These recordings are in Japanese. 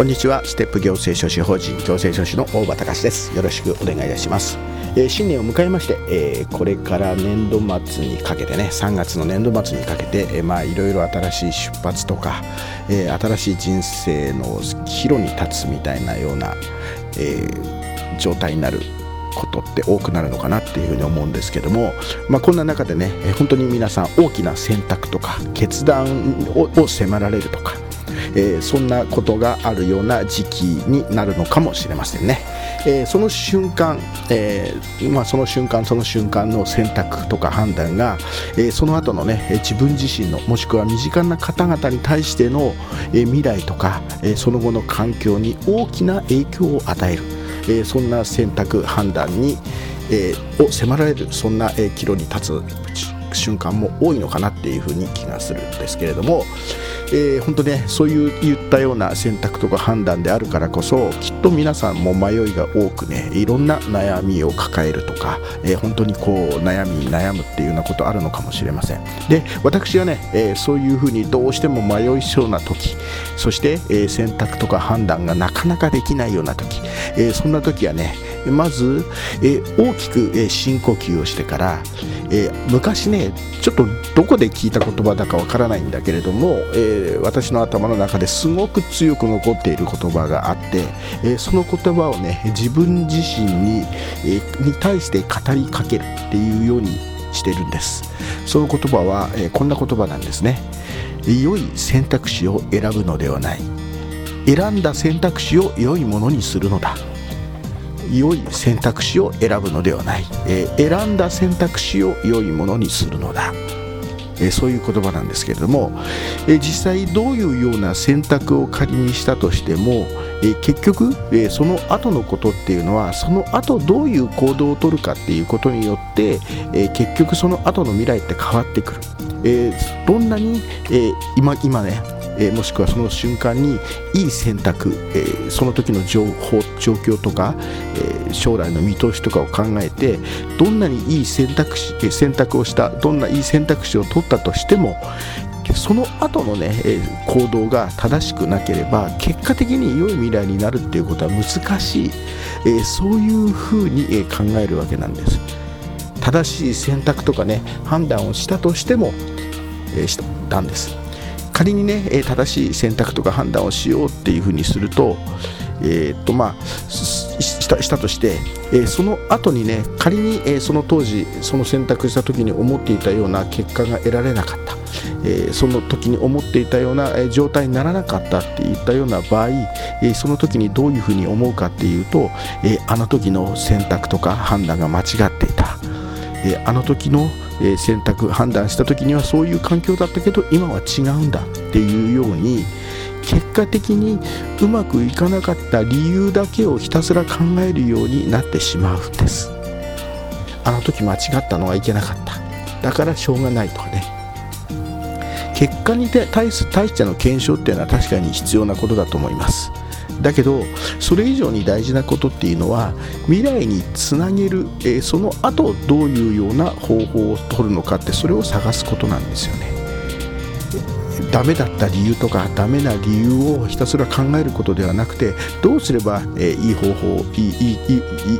こんにちは。ステップ行政書士法人行政書士の大場隆です。よろしくお願いいたします、えー、新年を迎えまして、えー、これから年度末にかけてね3月の年度末にかけて、えー、まあいろいろ新しい出発とか、えー、新しい人生の岐路に立つみたいなような、えー、状態になることって多くなるのかなっていうふうに思うんですけども、まあ、こんな中でね本当に皆さん大きな選択とか決断を迫られるとかえー、そんなことがあるような時期になるのかもしれませんね。えー、その瞬間、えー、まあ、その瞬間その瞬間の選択とか判断が、えその後のね自分自身のもしくは身近な方々に対しての、え未来とか、えその後の環境に大きな影響を与える、えそんな選択判断に、えを迫られるそんな、岐路に立つ瞬間も多いのかなっていうふうに気がするんですけれども、えー、本当ねそういう言ったような選択とか判断であるからこそきっと皆さんも迷いが多くねいろんな悩みを抱えるとか、えー、本当にこう悩みに悩むっていうようなことあるのかもしれません。で私はね、えー、そういうふうにどうしても迷いそうな時そして、え選択とか判断がなかなかできないような時、えそんな時はねまず、え大きく、え深呼吸をしてから、え昔ねちょっとどこで聞いた言葉だかわからないんだけれども、え、私の頭の中ですごいごく強く残っている言葉があって、えー、その言葉をね自分自身に,、えー、に対して語りかけるっていうようにしてるんです。その言葉は、えー、こんな言葉なんですね。良い選択肢を選ぶのではない。選んだ選択肢を良いものにするのだ。良い選択肢を選ぶのではない、えー、選んだ選択肢を良いものにするのだ。えそういう言葉なんですけれども、え実際どういうような選択を仮にしたとしても、え結局、えその後のことっていうのはその後どういう行動をとるかっていうことによって、え結局その後の未来って変わってくる、えどんなに、え今今ねえもしくはその瞬間にいい選択、えその時の情報状況とか、え将来の見通しとかを考えてどんなにいい選択肢選択をしたどんないい選択肢を取ったとしてもその後のね、え行動が正しくなければ結果的に良い未来になるっていうことは難しい、えそういうふうに、え考えるわけなんです。正しい選択とかね判断をしたとしても、えしたんです。仮にねえ正しい選択とか判断をしようっていうふうにするとえーとまあ、したしたとして、え、その後にね仮に、え、その当時その選択した時に思っていたような結果が得られなかった、え、その時に思っていたような、え状態にならなかったっていったような場合、えその時にどういうふうに思うかっていうと、えあの時の選択とか判断が間違っていた、えあの時のえ選択判断した時にはそういう環境だったけど今は違うんだっていうように結果的にうまくいかなかった理由だけをひたすら考えるようになってしまうんです。あの時間違ったのはいけなかった。だからしょうがないとかね。結果に対しての検証っていうのは確かに必要なことだと思います。だけどそれ以上に大事なことっていうのは未来につなげる、えー、その後どういうような方法を取るのかってそれを探すことなんですよね。ダメだった理由とかダメな理由をひたすら考えることではなくてどうすれば、えー、いい方法いい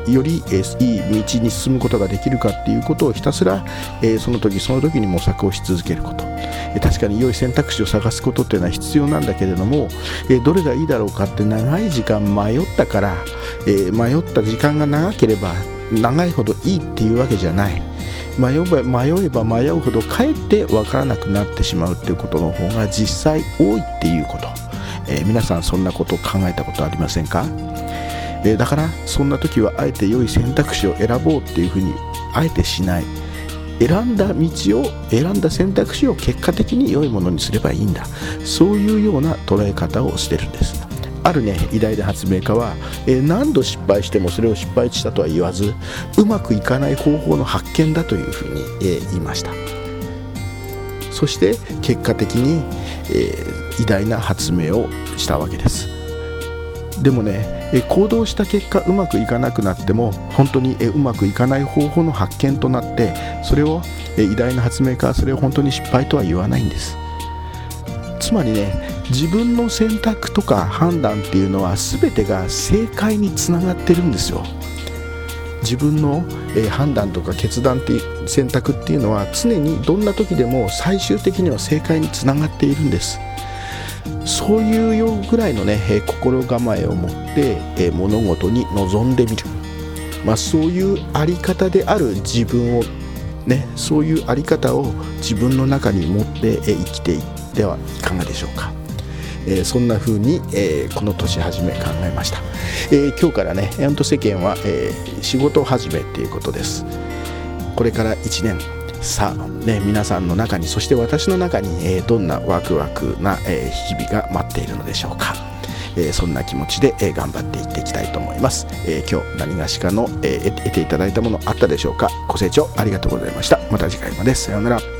いいより、えー、いい道に進むことができるかっていうことをひたすら、えー、その時その時に模索をし続けること、えー、確かに良い選択肢を探すことっていうのは必要なんだけれども、えー、どれがいいだろうかって長い時間迷ったから、えー、迷った時間が長ければ長いほどいいっていうわけじゃない。迷えば迷えば迷うほどかえって分からなくなってしまうっていうことの方が実際多いっていうこと、えー、皆さんそんなことを考えたことありませんか、えー、だからそんな時はあえて良い選択肢を選ぼうっていうふうにあえてしない。選んだ道を選んだ選択肢を結果的に良いものにすればいいんだ。そういうような捉え方をしてるんです。あるね偉大な発明家は、えー、何度失敗してもそれを失敗したとは言わずうまくいかない方法の発見だというふうに、えー、言いました。そして結果的に、えー、偉大な発明をしたわけです。でもねえ行動した結果うまくいかなくなっても本当にえうまくいかない方法の発見となってそれをえ偉大な発明家はそれを本当に失敗とは言わないんです。つまりね自分の選択とか判断っていうのは全てが正解につながってるんですよ。自分の、え判断とか決断って選択っていうのは常にどんな時でも最終的には正解につながっているんです。そういうようぐらいのね、え心構えを持って、え物事に臨んでみる、まあ、そういうあり方である自分をねそういうあり方を自分の中に持って、生きていってはいかがでしょうか。えー、そんな風に、えー、この年始め考えました、えー、今日からね本当世間は、え仕事始めっていうことです。これから1年さあ、ね、皆さんの中にそして私の中に、えどんなワクワクな、え日々が待っているのでしょうか。え、そんな気持ちで、え、頑張っていっていきたいと思います、え、今日何がしかの、え得ていただいたものあったでしょうか。ご清聴ありがとうございました。また次回まで。さようなら。